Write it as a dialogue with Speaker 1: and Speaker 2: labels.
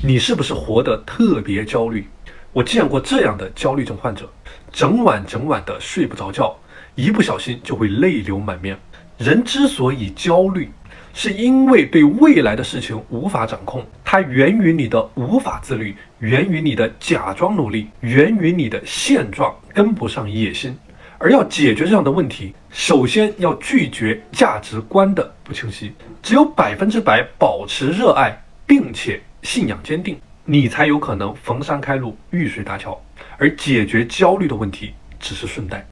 Speaker 1: 你是不是活得特别焦虑？我见过这样的焦虑症患者，整晚整晚的睡不着觉，一不小心就会泪流满面。人之所以焦虑，是因为对未来的事情无法掌控，它源于你的无法自律，源于你的假装努力，源于你的现状跟不上野心。而要解决这样的问题，首先要拒绝价值观的不清晰。只有百分之百保持热爱，并且信仰坚定，你才有可能逢山开路，遇水搭桥。而解决焦虑的问题只是顺带。